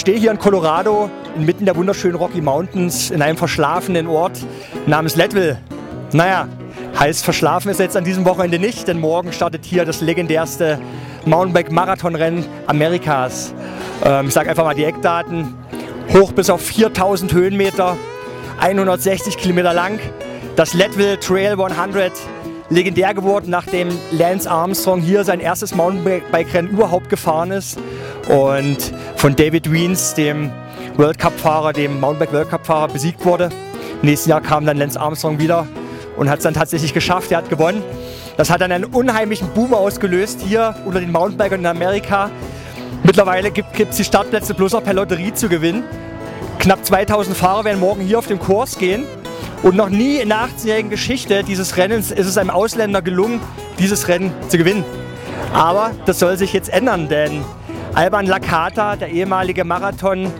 Ich stehe hier in Colorado, inmitten der wunderschönen Rocky Mountains, in einem verschlafenen Ort namens Leadville. Naja, heißt verschlafen ist jetzt an diesem Wochenende nicht, denn morgen startet hier das legendärste Mountainbike-Marathonrennen Amerikas. Ähm, ich sage einfach mal die Eckdaten. Hoch bis auf 4000 Höhenmeter, 160 Kilometer lang. Das Leadville Trail 100 legendär geworden, nachdem Lance Armstrong hier sein erstes Mountainbike-Rennen überhaupt gefahren ist und von David Wiens, dem World Cup-Fahrer, dem Mountainbike-World Cup-Fahrer, besiegt wurde. Im nächsten Jahr kam dann Lance Armstrong wieder und hat es dann tatsächlich geschafft. Er hat gewonnen. Das hat dann einen unheimlichen Boom ausgelöst hier unter den Mountainbikern in Amerika. Mittlerweile gibt es die Startplätze bloß noch per Lotterie zu gewinnen. Knapp 2000 Fahrer werden morgen hier auf dem Kurs gehen. Und noch nie in der 18-jährigen Geschichte dieses Rennens ist es einem Ausländer gelungen, dieses Rennen zu gewinnen. Aber das soll sich jetzt ändern, denn Alban Lakata, der ehemalige Marathon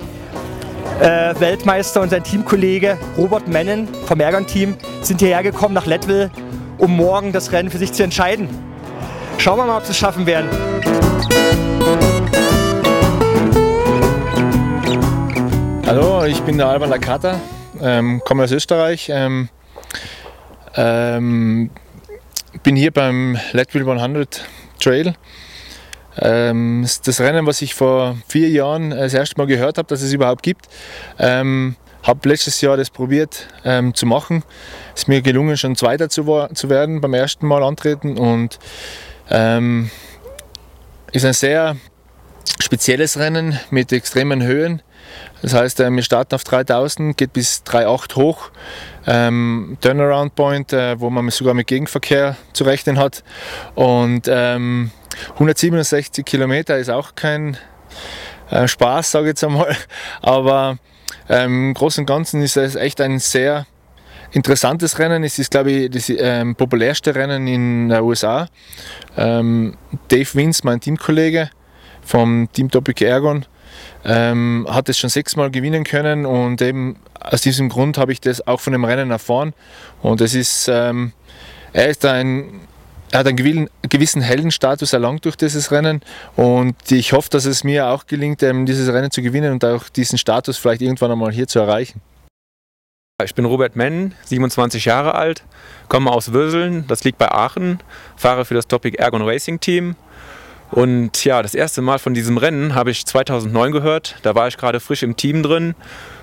äh, und sein Teamkollege Robert Mennen vom Ergon-Team sind hierher gekommen nach Leadville, um morgen das Rennen für sich zu entscheiden. Schauen wir mal, ob sie es schaffen werden. Hallo, ich bin der Alban Lakata ähm, komme aus Österreich. Ähm, ähm, bin hier beim Leadville 100 Trail. Ähm, das Rennen, was ich vor vier Jahren das erste Mal gehört habe, dass es überhaupt gibt. Ähm, habe letztes Jahr das probiert ähm, zu machen. Es ist mir gelungen, schon Zweiter zu, zu werden beim ersten Mal antreten und ähm, ist ein sehr spezielles Rennen mit extremen Höhen. Das heißt, äh, wir starten auf 3000, geht bis 3,8 hoch. Ähm, Turnaround Point, äh, wo man sogar mit Gegenverkehr zu rechnen hat. Und ähm, 167 Kilometer ist auch kein äh, Spaß, sage ich jetzt einmal. Aber ähm, im Großen und Ganzen ist es echt ein sehr interessantes Rennen. Es ist, glaube ich, das ähm, populärste Rennen in den USA. Ähm, Dave Wins, mein Teamkollege vom Team Topic Ergon, ähm, hat es schon sechsmal gewinnen können und eben aus diesem Grund habe ich das auch von dem Rennen erfahren. Und es ist, ähm, er ist ein, er hat einen gewissen Heldenstatus erlangt durch dieses Rennen und ich hoffe, dass es mir auch gelingt, dieses Rennen zu gewinnen und auch diesen Status vielleicht irgendwann einmal hier zu erreichen. Ich bin Robert Menn, 27 Jahre alt, komme aus Würseln, das liegt bei Aachen, fahre für das Topic Ergon Racing Team und ja, das erste Mal von diesem Rennen habe ich 2009 gehört. Da war ich gerade frisch im Team drin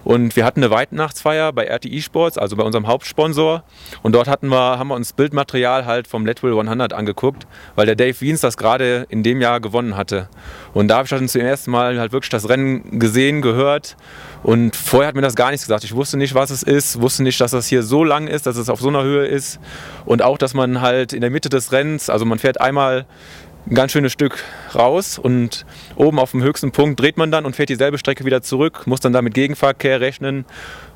und wir hatten eine Weihnachttsfeier bei RTI Sports, also bei unserem Hauptsponsor. Und dort hatten wir, haben wir uns Bildmaterial halt vom Leadville 100 angeguckt, weil der Dave Wiens das gerade in dem Jahr gewonnen hatte. Und da habe ich dann zum ersten Mal halt wirklich das Rennen gesehen, gehört. Und vorher hat mir das gar nichts gesagt. Ich wusste nicht, was es ist, wusste nicht, dass das hier so lang ist, dass es auf so einer Höhe ist. Und auch, dass man halt in der Mitte des Rennens, also man fährt einmal ein ganz schönes Stück raus und oben auf dem höchsten Punkt dreht man dann und fährt dieselbe Strecke wieder zurück, muss dann da mit Gegenverkehr rechnen.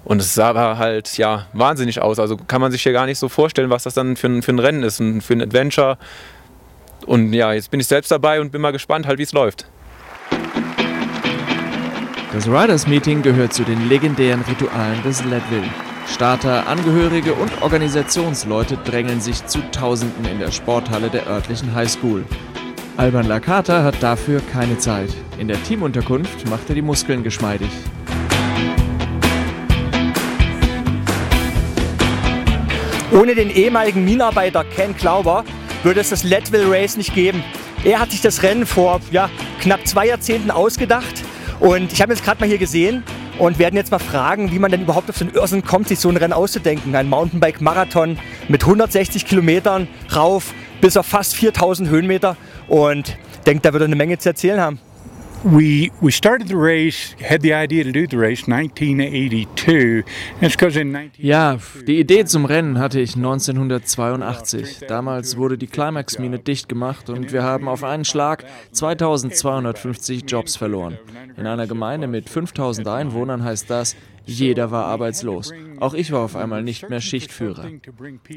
Und es sah aber halt ja wahnsinnig aus. Also kann man sich hier gar nicht so vorstellen, was das dann für ein, für ein Rennen ist, und für ein Adventure. Und ja, jetzt bin ich selbst dabei und bin mal gespannt, halt, wie es läuft. Das Riders Meeting gehört zu den legendären Ritualen des Leadville. Starter, Angehörige und Organisationsleute drängeln sich zu Tausenden in der Sporthalle der örtlichen Highschool. Alban Lakata hat dafür keine Zeit. In der Teamunterkunft macht er die Muskeln geschmeidig. Ohne den ehemaligen Minenarbeiter Ken Klauber würde es das Leadville Race nicht geben. Er hat sich das Rennen vor ja, knapp zwei Jahrzehnten ausgedacht und ich habe jetzt gerade mal hier gesehen und werden jetzt mal fragen, wie man denn überhaupt auf einen Irrsinn kommt, sich so ein Rennen auszudenken. Ein Mountainbike-Marathon mit 160 Kilometern rauf bis auf fast 4000 Höhenmeter und denkt, da wird er eine Menge zu erzählen haben. we we started the race, had the idea to do the race 1982. It's because in 19 Ja, die Idee zum Rennen hatte ich 1982. Damals wurde die Climax-Mine dicht gemacht und wir haben auf einen Schlag 2250 Jobs verloren. In einer Gemeinde mit 5000 Einwohnern heißt das, jeder war arbeitslos. Auch ich war auf einmal nicht mehr Schichtführer.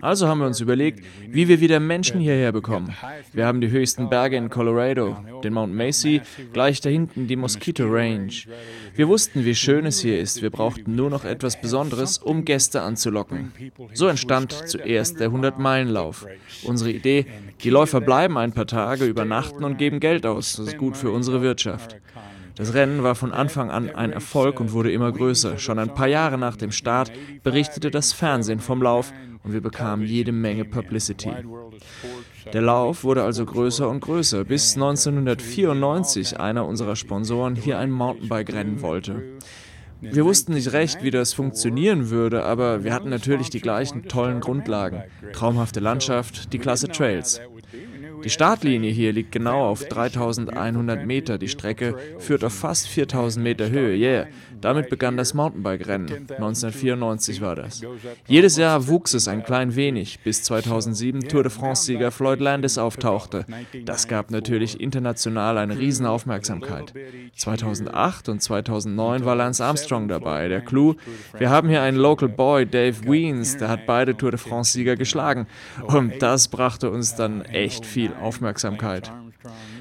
Also haben wir uns überlegt, wie wir wieder Menschen hierher bekommen. Wir haben die höchsten Berge in Colorado, den Mount Macy, gleich da hinten die Mosquito Range. Wir wussten, wie schön es hier ist. Wir brauchten nur noch etwas Besonderes, um Gäste anzulocken. So entstand zuerst der 100-Meilen-Lauf. Unsere Idee, die Läufer bleiben ein paar Tage, übernachten und geben Geld aus. Das ist gut für unsere Wirtschaft. Das Rennen war von Anfang an ein Erfolg und wurde immer größer. Schon ein paar Jahre nach dem Start berichtete das Fernsehen vom Lauf und wir bekamen jede Menge Publicity. Der Lauf wurde also größer und größer, bis 1994 einer unserer Sponsoren hier ein Mountainbike-Rennen wollte. Wir wussten nicht recht, wie das funktionieren würde, aber wir hatten natürlich die gleichen tollen Grundlagen. Traumhafte Landschaft, die klasse Trails. Die Startlinie hier liegt genau auf 3100 Meter. Die Strecke führt auf fast 4000 Meter Höhe. Yeah. Damit begann das Mountainbike-Rennen. 1994 war das. Jedes Jahr wuchs es ein klein wenig, bis 2007 Tour de France-Sieger Floyd Landis auftauchte. Das gab natürlich international eine Riesenaufmerksamkeit. 2008 und 2009 war Lance Armstrong dabei. Der Clou, wir haben hier einen Local Boy, Dave Weens, der hat beide Tour de France-Sieger geschlagen. Und das brachte uns dann echt viel Aufmerksamkeit.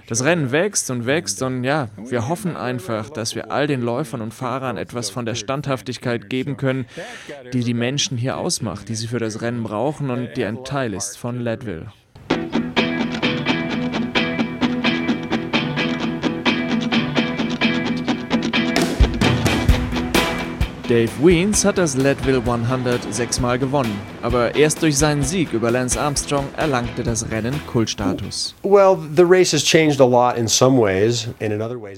Das Rennen wächst und wächst und ja, wir hoffen einfach, dass wir all den Läufern und Fahrern etwas von der Standhaftigkeit geben können, die die Menschen hier ausmacht, die sie für das Rennen brauchen und die ein Teil ist von Leadville. Dave Weens hat das Leadville 100 sechsmal gewonnen, aber erst durch seinen Sieg über Lance Armstrong erlangte das Rennen Kultstatus.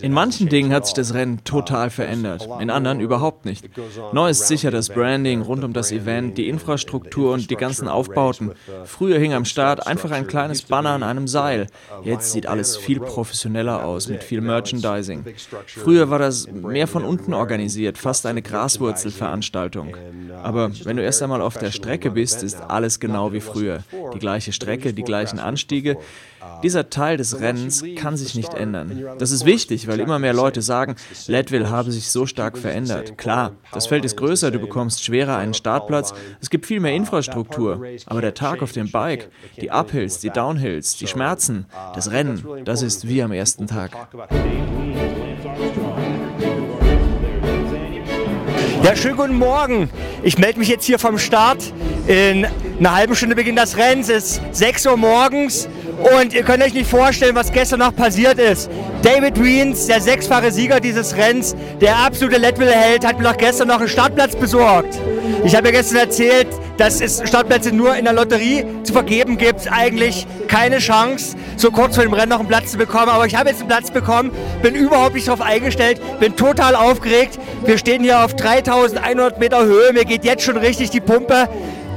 In manchen Dingen hat sich das Rennen total verändert, in anderen überhaupt nicht. Neu ist sicher das Branding rund um das Event, die Infrastruktur und die ganzen Aufbauten. Früher hing am Start einfach ein kleines Banner an einem Seil. Jetzt sieht alles viel professioneller aus mit viel Merchandising. Früher war das mehr von unten organisiert, fast eine Gras Graswurzelveranstaltung. Aber wenn du erst einmal auf der Strecke bist, ist alles genau wie früher. Die gleiche Strecke, die gleichen Anstiege. Dieser Teil des Rennens kann sich nicht ändern. Das ist wichtig, weil immer mehr Leute sagen, Leadville habe sich so stark verändert. Klar, das Feld ist größer, du bekommst schwerer einen Startplatz, es gibt viel mehr Infrastruktur. Aber der Tag auf dem Bike, die Uphills, die Downhills, die Schmerzen, das Rennen, das ist wie am ersten Tag. Ja, schönen guten Morgen. Ich melde mich jetzt hier vom Start. In einer halben Stunde beginnt das Rennen. Es ist 6 Uhr morgens und ihr könnt euch nicht vorstellen, was gestern noch passiert ist. David Wiens, der sechsfache Sieger dieses Rennens, der absolute Leadville-Held, hat mir noch gestern noch einen Startplatz besorgt. Ich habe ja gestern erzählt, dass es Startplätze nur in der Lotterie zu vergeben gibt. Eigentlich keine Chance, so kurz vor dem Rennen noch einen Platz zu bekommen. Aber ich habe jetzt einen Platz bekommen, bin überhaupt nicht darauf eingestellt, bin total aufgeregt. Wir stehen hier auf 3100 Meter Höhe, mir geht jetzt schon richtig die Pumpe.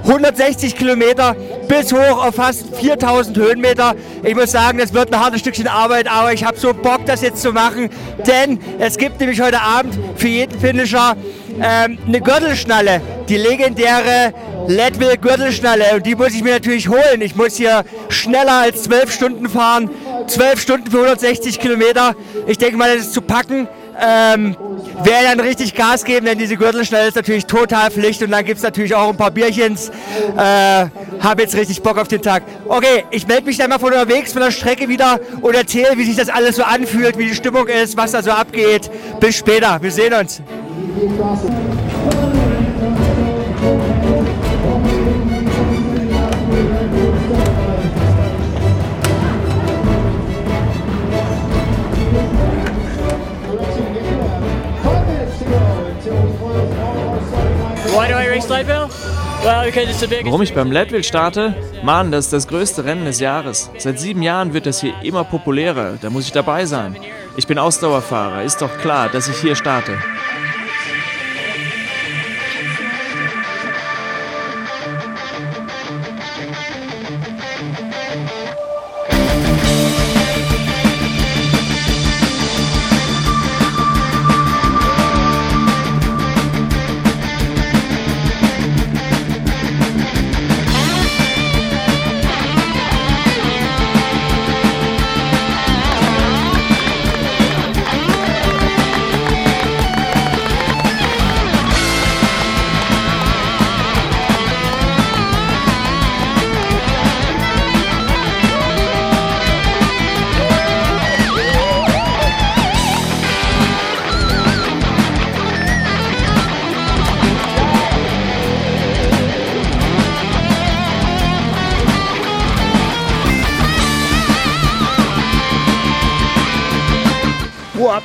160 Kilometer bis hoch auf fast 4000 Höhenmeter. Ich muss sagen, das wird ein hartes Stückchen Arbeit, aber ich habe so Bock, das jetzt zu machen, denn es gibt nämlich heute Abend für jeden Finisher ähm, eine Gürtelschnalle, die legendäre Leadville Gürtelschnalle und die muss ich mir natürlich holen. Ich muss hier schneller als 12 Stunden fahren, 12 Stunden für 160 Kilometer. Ich denke mal, das ist zu packen. Ähm, werde dann richtig Gas geben, denn diese Gürtelschnelle ist natürlich total Pflicht und dann gibt es natürlich auch ein paar Bierchens. Äh, Habe jetzt richtig Bock auf den Tag. Okay, ich melde mich dann mal von unterwegs von der Strecke wieder und erzähle, wie sich das alles so anfühlt, wie die Stimmung ist, was da so abgeht. Bis später, wir sehen uns. Warum ich beim Leadville starte? Mann, das ist das größte Rennen des Jahres. Seit sieben Jahren wird das hier immer populärer. Da muss ich dabei sein. Ich bin Ausdauerfahrer. Ist doch klar, dass ich hier starte.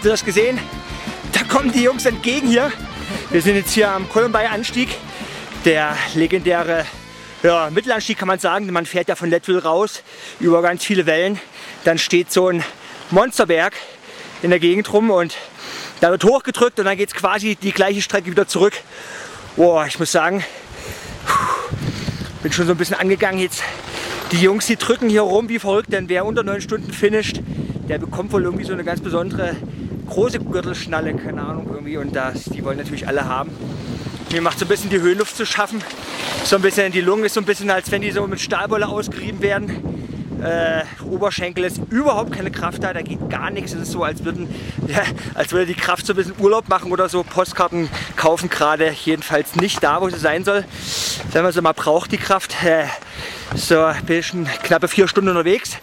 Habt ihr das gesehen? Da kommen die Jungs entgegen hier. Wir sind jetzt hier am Columbine-Anstieg. Der legendäre ja, Mittelanstieg kann man sagen. Man fährt ja von Leadville raus über ganz viele Wellen. Dann steht so ein Monsterberg in der Gegend rum und da wird hochgedrückt und dann geht es quasi die gleiche Strecke wieder zurück. Boah, ich muss sagen, bin schon so ein bisschen angegangen jetzt. Die Jungs, die drücken hier rum wie verrückt, denn wer unter neun Stunden finisht, der bekommt wohl irgendwie so eine ganz besondere große Gürtelschnalle, keine Ahnung irgendwie. Und das, die wollen natürlich alle haben. Mir macht so ein bisschen die Höhenluft zu schaffen. So ein bisschen die Lungen ist so ein bisschen, als wenn die so mit Stahlwolle ausgerieben werden. Äh, Oberschenkel ist überhaupt keine Kraft da, da geht gar nichts. Es ist so, als, würden, ja, als würde die Kraft so ein bisschen Urlaub machen oder so. Postkarten kaufen gerade jedenfalls nicht da, wo sie sein soll. Wenn man sie mal braucht, die Kraft. Äh, so, ich schon knappe vier Stunden unterwegs.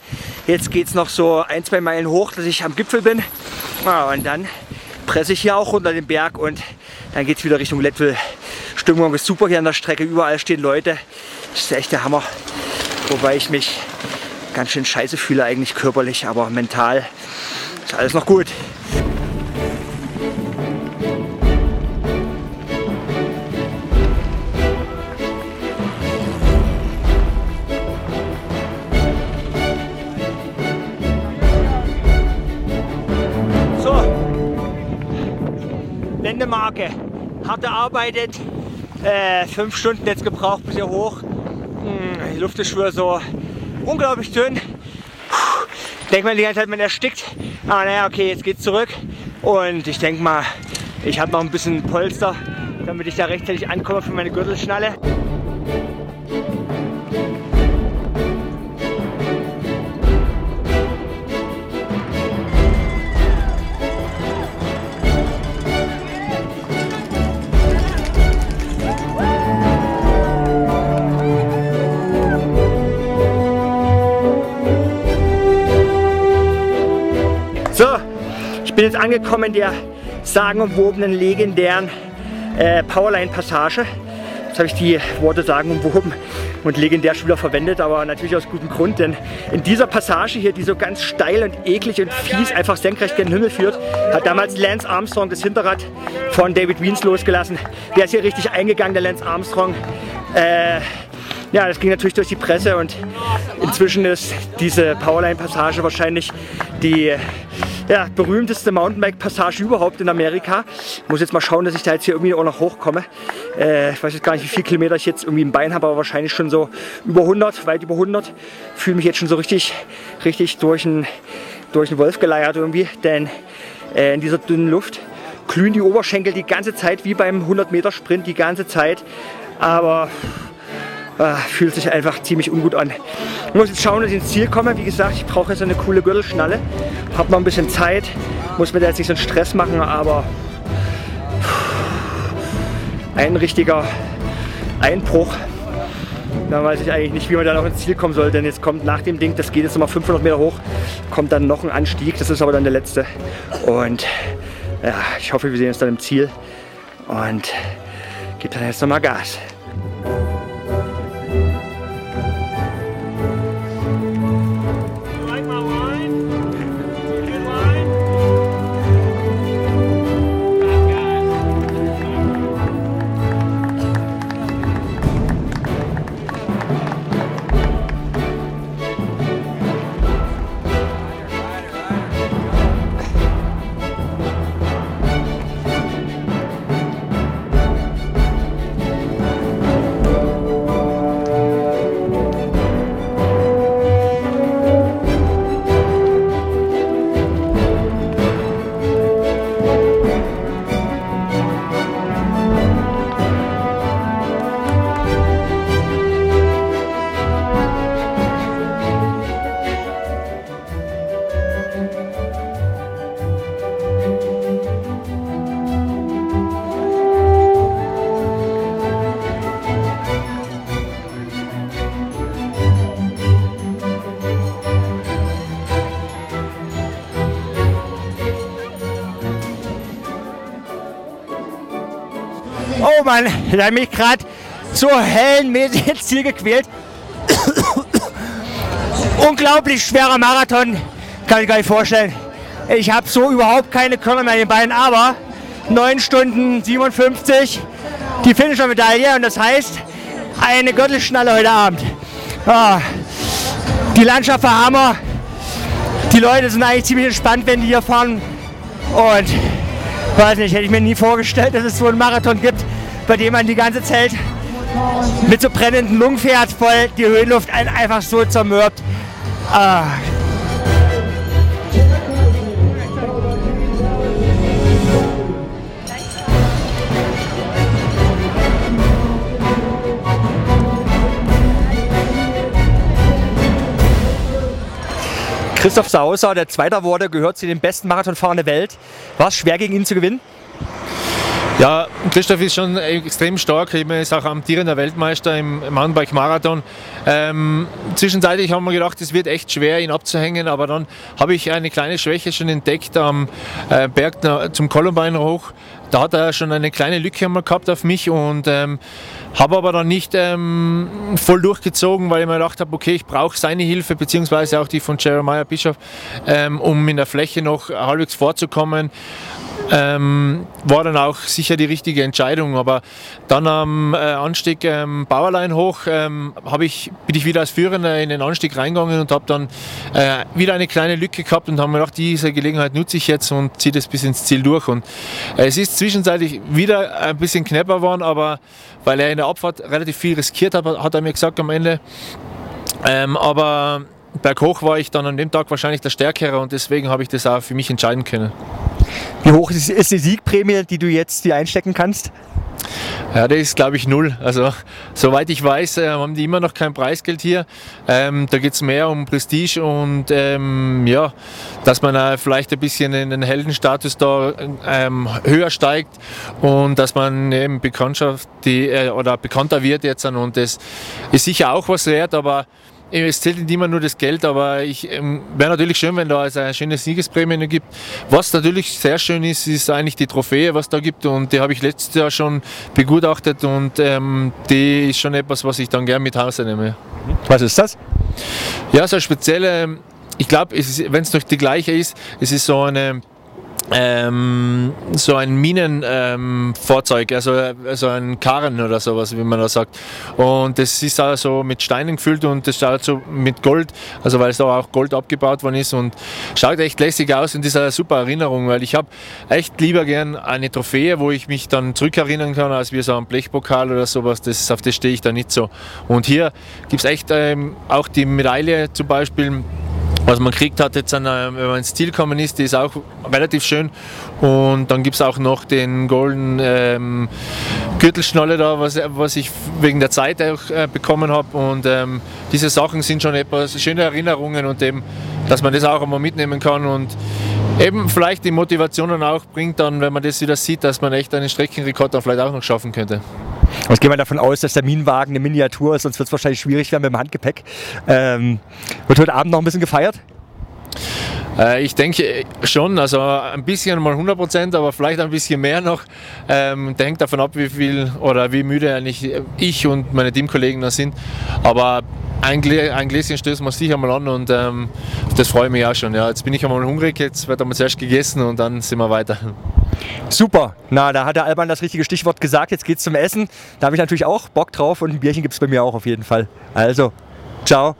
Jetzt geht es noch so ein, zwei Meilen hoch, dass ich am Gipfel bin. Und dann presse ich hier auch runter den Berg und dann geht es wieder Richtung Leadville. Stimmung ist super hier an der Strecke, überall stehen Leute. Das ist echt der Hammer. Wobei ich mich ganz schön scheiße fühle eigentlich körperlich, aber mental ist alles noch gut. Wendemarke. Hart erarbeitet, äh, fünf Stunden jetzt gebraucht bis hier hoch. Hm, Die Luft ist schon so unglaublich dünn. Denkt man die ganze Zeit, man erstickt. Aber naja, okay, jetzt geht's zurück. Und ich denke mal, ich habe noch ein bisschen Polster, damit ich da rechtzeitig ankomme für meine Gürtelschnalle. Bin jetzt angekommen in der sagenumwobenen, legendären äh, Powerline-Passage. Jetzt habe ich die Worte sagenumwoben und legendär wieder verwendet, aber natürlich aus gutem Grund, denn in dieser Passage hier, die so ganz steil und eklig und fies einfach senkrecht gen Himmel führt, hat damals Lance Armstrong das Hinterrad von David Wiens losgelassen. Der ist hier richtig eingegangen, der Lance Armstrong. Äh, ja, das ging natürlich durch die Presse und inzwischen ist diese Powerline-Passage wahrscheinlich die ja, berühmteste Mountainbike-Passage überhaupt in Amerika. Ich muss jetzt mal schauen, dass ich da jetzt hier irgendwie auch noch hochkomme. Äh, ich weiß jetzt gar nicht, wie viele Kilometer ich jetzt irgendwie im Bein habe, aber wahrscheinlich schon so über 100, weit über 100. Fühle mich jetzt schon so richtig, richtig durch einen durch Wolf geleiert irgendwie, denn äh, in dieser dünnen Luft glühen die Oberschenkel die ganze Zeit wie beim 100 Meter Sprint die ganze Zeit. Aber Ah, fühlt sich einfach ziemlich ungut an. Ich muss jetzt schauen, dass ich ins Ziel komme. Wie gesagt, ich brauche jetzt eine coole Gürtelschnalle. Hab noch ein bisschen Zeit, muss mir da jetzt nicht so einen Stress machen, aber ein richtiger Einbruch. Da weiß ich eigentlich nicht, wie man da noch ins Ziel kommen soll, denn jetzt kommt nach dem Ding, das geht jetzt nochmal 500 Meter hoch, kommt dann noch ein Anstieg, das ist aber dann der letzte. Und ja, ich hoffe, wir sehen uns dann im Ziel und gebe dann jetzt nochmal Gas. Oh Mann, mich gerade so hellenmäßig ins Ziel gequält. Unglaublich schwerer Marathon, kann ich gar nicht vorstellen. Ich habe so überhaupt keine Körner mehr in den Beinen, aber 9 Stunden 57 die Finisher-Medaille und das heißt eine Gürtelschnalle heute Abend. Ah, die Landschaft war Hammer. Die Leute sind eigentlich ziemlich entspannt, wenn die hier fahren. Und weiß nicht, hätte ich mir nie vorgestellt, dass es so einen Marathon gibt, bei dem man die ganze Zeit mit so brennenden Lungen fährt, weil die Höhenluft einen einfach so zermürbt. Ah. Christoph Sauser, der Zweiter wurde, gehört zu den besten Marathonfahrern der Welt. War es schwer gegen ihn zu gewinnen? Ja, Christoph ist schon extrem stark. Er ist auch amtierender Weltmeister im Mountainbike-Marathon. Ähm, zwischenzeitlich haben wir gedacht, es wird echt schwer, ihn abzuhängen, aber dann habe ich eine kleine Schwäche schon entdeckt am äh, Berg zum Columbine hoch. Da hat er schon eine kleine Lücke einmal gehabt auf mich und ähm, habe aber dann nicht ähm, voll durchgezogen, weil ich mir gedacht habe, okay, ich brauche seine Hilfe, beziehungsweise auch die von Jeremiah Bischof, ähm, um in der Fläche noch halbwegs vorzukommen. Ähm, war dann auch sicher die richtige Entscheidung. Aber dann am äh, Anstieg ähm, Bauerlein hoch ähm, ich, bin ich wieder als Führender in den Anstieg reingegangen und habe dann äh, wieder eine kleine Lücke gehabt und habe mir gedacht, diese Gelegenheit nutze ich jetzt und ziehe das bis ins Ziel durch. Und äh, es ist zwischenzeitlich wieder ein bisschen knapper geworden, aber weil er in der Abfahrt relativ viel riskiert hat, hat er mir gesagt am Ende. Ähm, aber berghoch war ich dann an dem Tag wahrscheinlich der Stärkere und deswegen habe ich das auch für mich entscheiden können. Wie hoch ist die Siegprämie, die du jetzt dir einstecken kannst? Ja, das ist glaube ich null. Also soweit ich weiß, äh, haben die immer noch kein Preisgeld hier. Ähm, da geht es mehr um Prestige und ähm, ja, dass man äh, vielleicht ein bisschen in den Heldenstatus da ähm, höher steigt und dass man eben Bekanntschaft die, äh, oder bekannter wird jetzt und das ist sicher auch was wert, aber es zählt nicht immer nur das Geld, aber ich ähm, wäre natürlich schön, wenn da also eine schöne Siegesprämie gibt. Was natürlich sehr schön ist, ist eigentlich die Trophäe, was da gibt und die habe ich letztes Jahr schon begutachtet und ähm, die ist schon etwas, was ich dann gerne mit Hause nehme. Was ist das? Ja, so eine spezielle, ich glaube, wenn es noch die gleiche ist, es ist so eine ähm, so ein Minenfahrzeug, ähm, also, also ein Karren oder sowas, wie man da sagt. Und das ist also mit Steinen gefüllt und das schaut so mit Gold, also weil es da auch Gold abgebaut worden ist und schaut echt lässig aus und ist eine super Erinnerung, weil ich habe echt lieber gern eine Trophäe, wo ich mich dann zurückerinnern kann, als wie so ein Blechpokal oder sowas. Das, auf das stehe ich da nicht so. Und hier gibt es echt ähm, auch die Medaille zum Beispiel was man kriegt hat jetzt, an, wenn man ins Ziel gekommen ist, die ist auch relativ schön. Und dann gibt es auch noch den Golden ähm, Gürtelschnalle da, was, was ich wegen der Zeit auch äh, bekommen habe. Und ähm, diese Sachen sind schon etwas schöne Erinnerungen und eben, dass man das auch einmal mitnehmen kann und eben vielleicht die Motivation dann auch bringt dann, wenn man das wieder sieht, dass man echt einen Streckenrekord dann vielleicht auch noch schaffen könnte. Ich gehe mal davon aus, dass der Minenwagen eine Miniatur ist, sonst wird es wahrscheinlich schwierig werden mit dem Handgepäck. Ähm, wird heute Abend noch ein bisschen gefeiert? Äh, ich denke schon, also ein bisschen mal 100 Prozent, aber vielleicht ein bisschen mehr noch. Ähm, hängt davon ab, wie viel oder wie müde eigentlich ich und meine Teamkollegen da sind. Aber ein, Glä ein Gläschen stößt man sicher mal an und ähm, das freue ich mich auch schon. Ja. Jetzt bin ich einmal hungrig, jetzt wird einmal zuerst gegessen und dann sind wir weiter. Super, na da hat der Alban das richtige Stichwort gesagt, jetzt geht's zum Essen. Da habe ich natürlich auch Bock drauf und ein Bierchen gibt es bei mir auch auf jeden Fall. Also, ciao.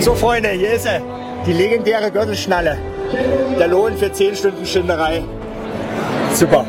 So Freunde, hier ist er. Die legendäre Gürtelschnalle. Der Lohn für 10 Stunden Schinderei. Super.